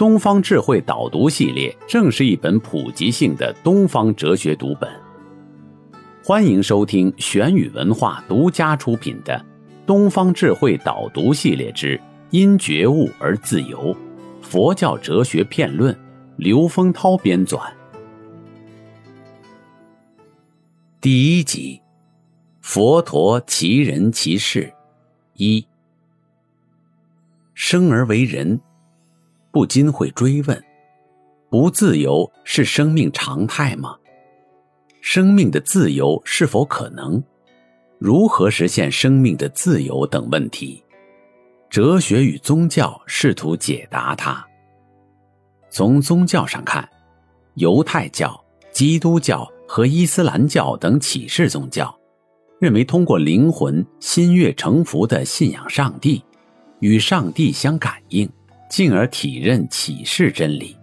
东方智慧导读系列正是一本普及性的东方哲学读本。欢迎收听玄宇文化独家出品的《东方智慧导读系列之因觉悟而自由：佛教哲学片论》，刘丰涛编纂。第一集，佛陀其人其事，一。生而为人，不禁会追问：不自由是生命常态吗？生命的自由是否可能？如何实现生命的自由等问题，哲学与宗教试图解答它。从宗教上看，犹太教、基督教。和伊斯兰教等启示宗教，认为通过灵魂心悦诚服的信仰上帝，与上帝相感应，进而体认启示真理，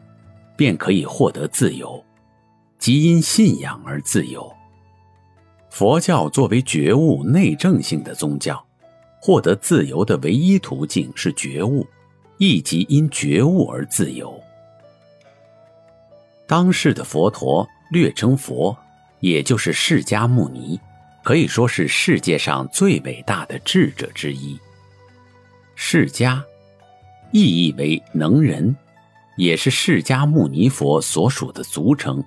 便可以获得自由，即因信仰而自由。佛教作为觉悟内证性的宗教，获得自由的唯一途径是觉悟，亦即因觉悟而自由。当世的佛陀。略称佛，也就是释迦牟尼，可以说是世界上最伟大的智者之一。释迦，意义为能人，也是释迦牟尼佛所属的俗称。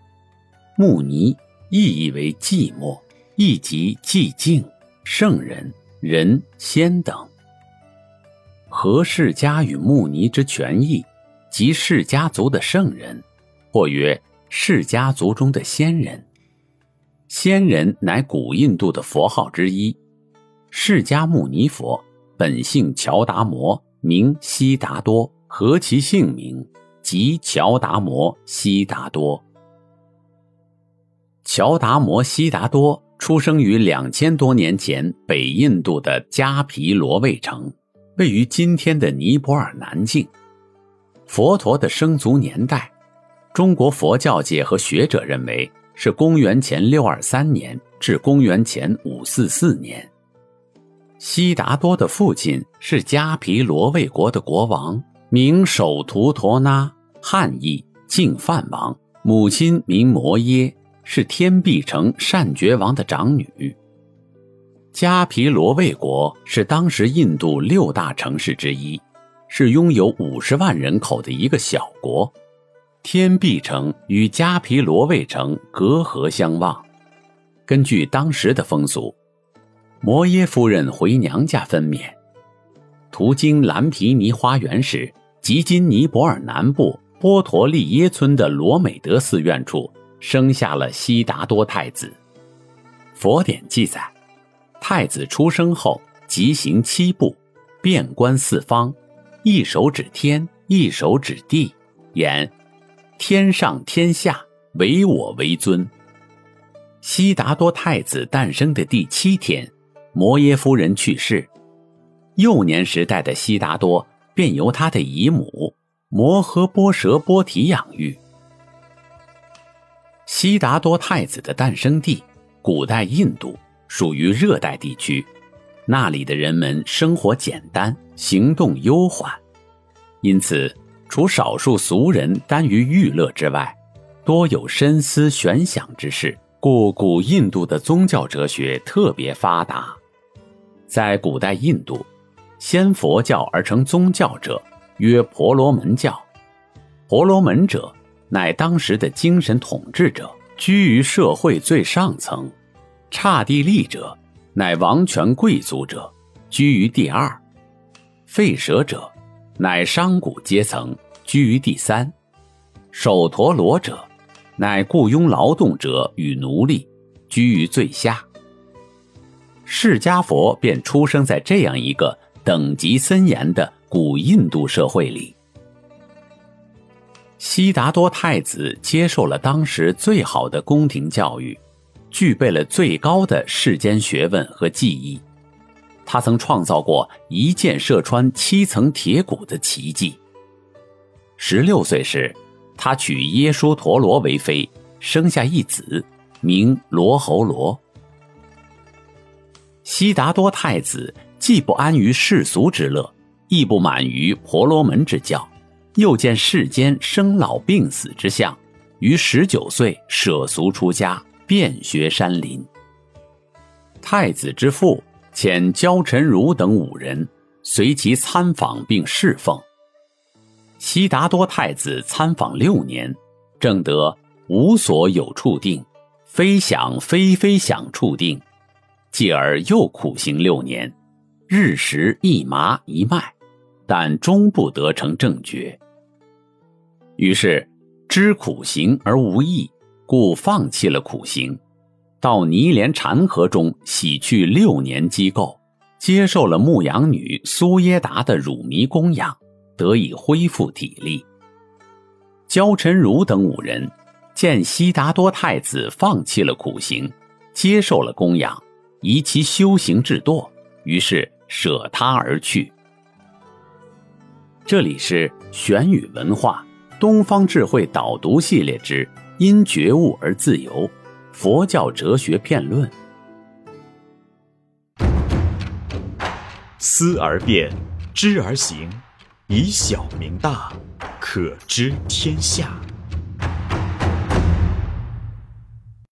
牟尼，意义为寂寞，亦即寂静、圣人、人、仙等。和释迦与牟尼之权益，即释迦族的圣人，或曰。释家族中的仙人，仙人乃古印度的佛号之一。释迦牟尼佛本姓乔达摩，名悉达多，合其姓名即乔达摩悉达多。乔达摩悉达多出生于两千多年前北印度的迦毗罗卫城，位于今天的尼泊尔南境。佛陀的生卒年代。中国佛教界和学者认为是公元前六二三年至公元前五四四年。悉达多的父亲是迦毗罗卫国的国王，名首图陀那，汉译净饭王；母亲名摩耶，是天臂城善觉王的长女。迦毗罗卫国是当时印度六大城市之一，是拥有五十万人口的一个小国。天臂城与迦毗罗卫城隔河相望。根据当时的风俗，摩耶夫人回娘家分娩，途经蓝毗尼花园时，即今尼泊尔南部波陀利耶村的罗美德寺院处，生下了悉达多太子。佛典记载，太子出生后即行七步，遍观四方，一手指天，一手指地，言。天上天下，唯我为尊。悉达多太子诞生的第七天，摩耶夫人去世。幼年时代的悉达多便由他的姨母摩诃波舍波提养育。悉达多太子的诞生地，古代印度属于热带地区，那里的人们生活简单，行动悠缓，因此。除少数俗人耽于娱乐之外，多有深思玄想之事，故古印度的宗教哲学特别发达。在古代印度，先佛教而成宗教者曰婆罗门教。婆罗门者，乃当时的精神统治者，居于社会最上层；刹帝利者，乃王权贵族者，居于第二；吠舍者。乃商贾阶层居于第三，首陀罗者，乃雇佣劳动者与奴隶，居于最下。释迦佛便出生在这样一个等级森严的古印度社会里。悉达多太子接受了当时最好的宫廷教育，具备了最高的世间学问和技艺。他曾创造过一箭射穿七层铁骨的奇迹。十六岁时，他娶耶输陀罗为妃，生下一子，名罗侯罗。悉达多太子既不安于世俗之乐，亦不满于婆罗门之教。又见世间生老病死之相，于十九岁舍俗出家，遍学山林。太子之父遣焦臣如等五人随其参访并侍奉。悉达多太子参访六年，正得无所有处定，非想非非想处定，继而又苦行六年，日食一麻一脉。但终不得成正觉，于是知苦行而无益，故放弃了苦行，到泥莲禅河中洗去六年积垢，接受了牧羊女苏耶达的乳糜供养，得以恢复体力。焦臣如等五人见悉达多太子放弃了苦行，接受了供养，以其修行至惰，于是舍他而去。这里是玄宇文化东方智慧导读系列之《因觉悟而自由》，佛教哲学辩论。思而变，知而行，以小明大，可知天下。